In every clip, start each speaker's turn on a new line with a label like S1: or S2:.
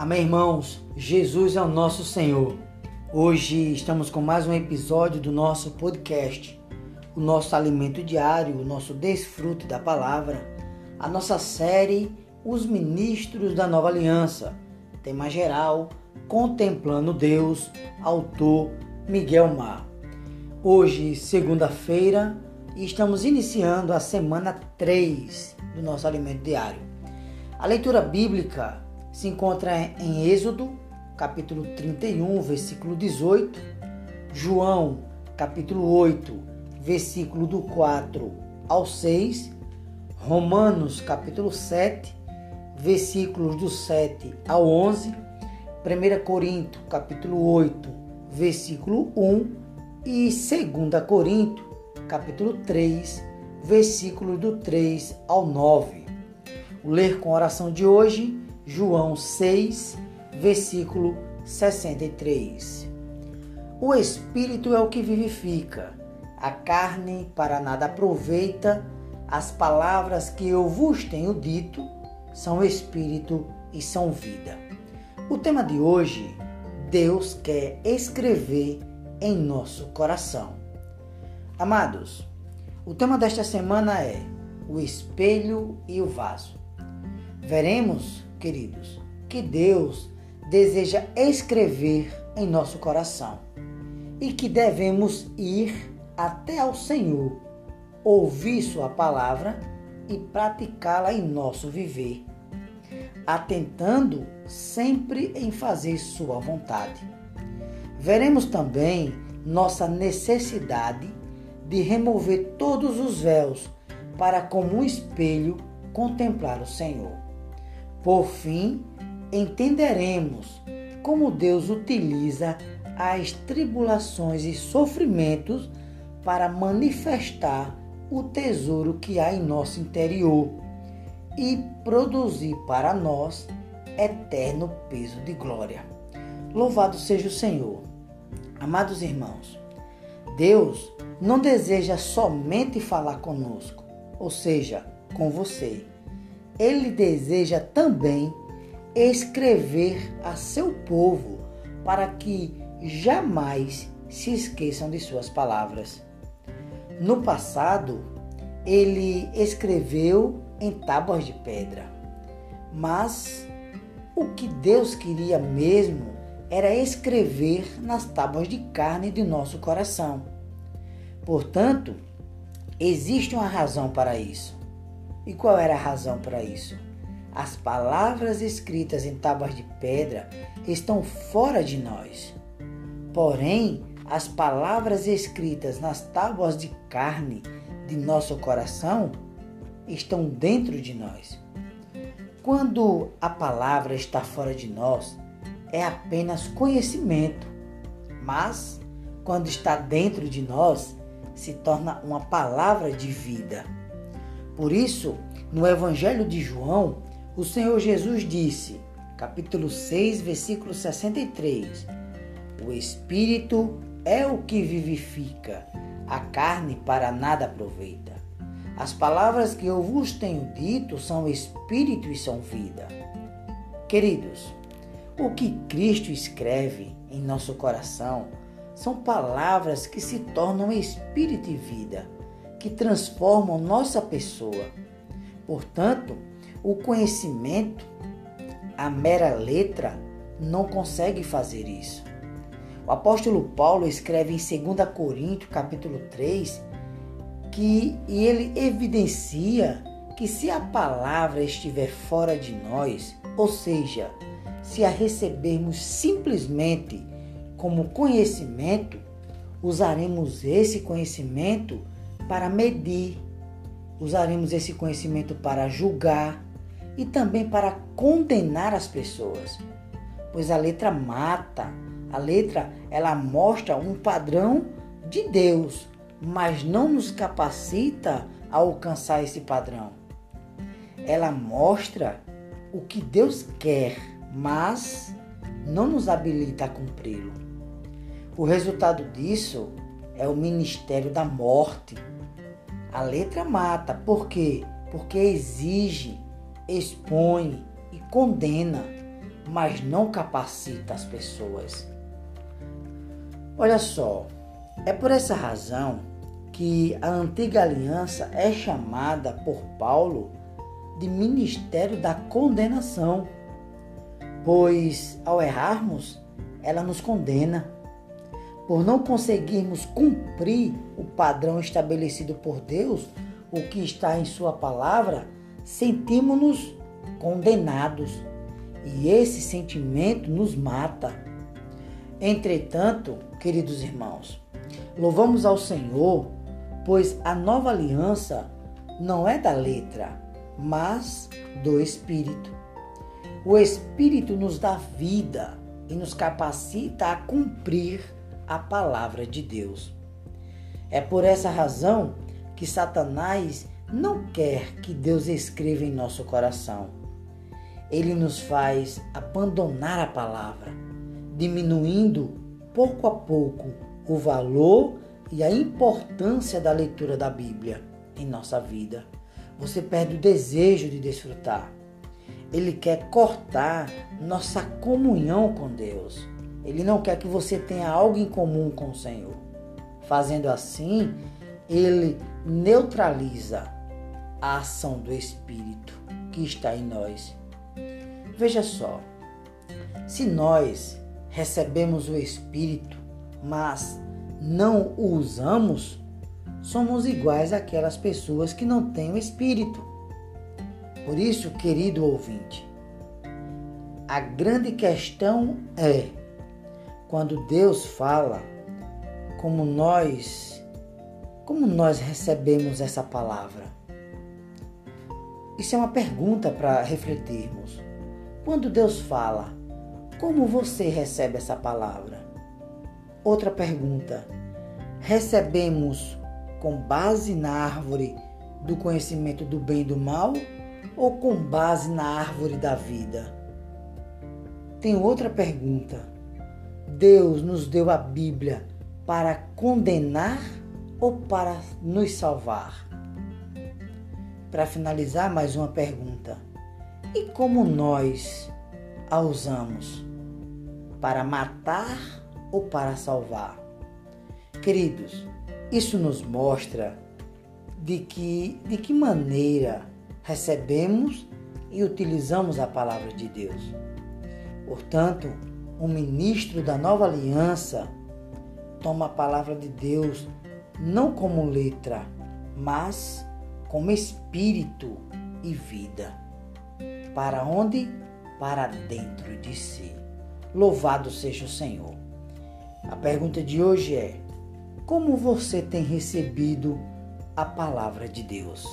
S1: Amém, irmãos? Jesus é o nosso Senhor. Hoje estamos com mais um episódio do nosso podcast, o nosso alimento diário, o nosso desfrute da palavra, a nossa série Os Ministros da Nova Aliança, tema geral, Contemplando Deus, autor Miguel Mar. Hoje, segunda-feira, estamos iniciando a semana 3 do nosso alimento diário. A leitura bíblica se encontra em Êxodo, capítulo 31, versículo 18, João, capítulo 8, versículo do 4 ao 6, Romanos, capítulo 7, versículos do 7 ao 11, 1 Corinto, capítulo 8, versículo 1 e 2 Corinto, capítulo 3, versículos do 3 ao 9. O ler com oração de hoje João 6, versículo 63. O Espírito é o que vivifica, a carne para nada aproveita, as palavras que eu vos tenho dito são Espírito e são vida. O tema de hoje, Deus quer escrever em nosso coração. Amados, o tema desta semana é o espelho e o vaso. Veremos queridos, que Deus deseja escrever em nosso coração e que devemos ir até ao Senhor, ouvir Sua palavra e praticá-la em nosso viver, atentando sempre em fazer Sua vontade. Veremos também nossa necessidade de remover todos os véus para, como um espelho, contemplar o Senhor. Por fim, entenderemos como Deus utiliza as tribulações e sofrimentos para manifestar o tesouro que há em nosso interior e produzir para nós eterno peso de glória. Louvado seja o Senhor. Amados irmãos, Deus não deseja somente falar conosco, ou seja, com você ele deseja também escrever a seu povo para que jamais se esqueçam de suas palavras. No passado, ele escreveu em tábuas de pedra, mas o que Deus queria mesmo era escrever nas tábuas de carne de nosso coração. Portanto, existe uma razão para isso. E qual era a razão para isso? As palavras escritas em tábuas de pedra estão fora de nós. Porém, as palavras escritas nas tábuas de carne de nosso coração estão dentro de nós. Quando a palavra está fora de nós, é apenas conhecimento, mas quando está dentro de nós, se torna uma palavra de vida. Por isso, no Evangelho de João, o Senhor Jesus disse, capítulo 6, versículo 63: O Espírito é o que vivifica, a carne para nada aproveita. As palavras que eu vos tenho dito são espírito e são vida. Queridos, o que Cristo escreve em nosso coração são palavras que se tornam espírito e vida que transformam nossa pessoa. Portanto, o conhecimento, a mera letra, não consegue fazer isso. O apóstolo Paulo escreve em 2 Coríntios, capítulo 3, que e ele evidencia que se a palavra estiver fora de nós, ou seja, se a recebermos simplesmente como conhecimento, usaremos esse conhecimento para medir, usaremos esse conhecimento para julgar e também para condenar as pessoas. Pois a letra mata, a letra ela mostra um padrão de Deus, mas não nos capacita a alcançar esse padrão. Ela mostra o que Deus quer, mas não nos habilita a cumpri-lo. O resultado disso é o ministério da morte, a letra mata. Por quê? Porque exige, expõe e condena, mas não capacita as pessoas. Olha só, é por essa razão que a antiga aliança é chamada por Paulo de ministério da condenação, pois ao errarmos, ela nos condena. Por não conseguirmos cumprir o padrão estabelecido por Deus, o que está em Sua palavra, sentimos-nos condenados e esse sentimento nos mata. Entretanto, queridos irmãos, louvamos ao Senhor pois a nova aliança não é da letra, mas do Espírito. O Espírito nos dá vida e nos capacita a cumprir a palavra de Deus. É por essa razão que Satanás não quer que Deus escreva em nosso coração. Ele nos faz abandonar a palavra, diminuindo pouco a pouco o valor e a importância da leitura da Bíblia em nossa vida. Você perde o desejo de desfrutar. Ele quer cortar nossa comunhão com Deus. Ele não quer que você tenha algo em comum com o Senhor. Fazendo assim, ele neutraliza a ação do Espírito que está em nós. Veja só, se nós recebemos o Espírito, mas não o usamos, somos iguais àquelas pessoas que não têm o Espírito. Por isso, querido ouvinte, a grande questão é quando Deus fala, como nós como nós recebemos essa palavra? Isso é uma pergunta para refletirmos. Quando Deus fala, como você recebe essa palavra? Outra pergunta: recebemos com base na árvore do conhecimento do bem e do mal ou com base na árvore da vida? Tem outra pergunta. Deus nos deu a Bíblia para condenar ou para nos salvar? Para finalizar, mais uma pergunta. E como nós a usamos? Para matar ou para salvar. Queridos, isso nos mostra de que, de que maneira recebemos e utilizamos a palavra de Deus. Portanto, um ministro da nova aliança toma a palavra de Deus não como letra, mas como espírito e vida. Para onde? Para dentro de si. Louvado seja o Senhor. A pergunta de hoje é: como você tem recebido a palavra de Deus?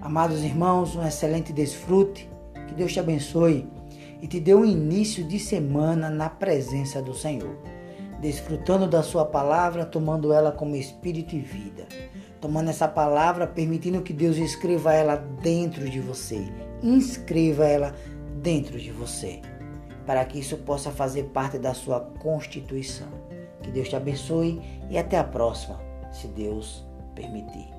S1: Amados irmãos, um excelente desfrute, que Deus te abençoe e te dê um início de semana na presença do Senhor, desfrutando da Sua palavra, tomando ela como espírito e vida, tomando essa palavra, permitindo que Deus escreva ela dentro de você, inscreva ela dentro de você para que isso possa fazer parte da sua constituição. Que Deus te abençoe e até a próxima, se Deus permitir.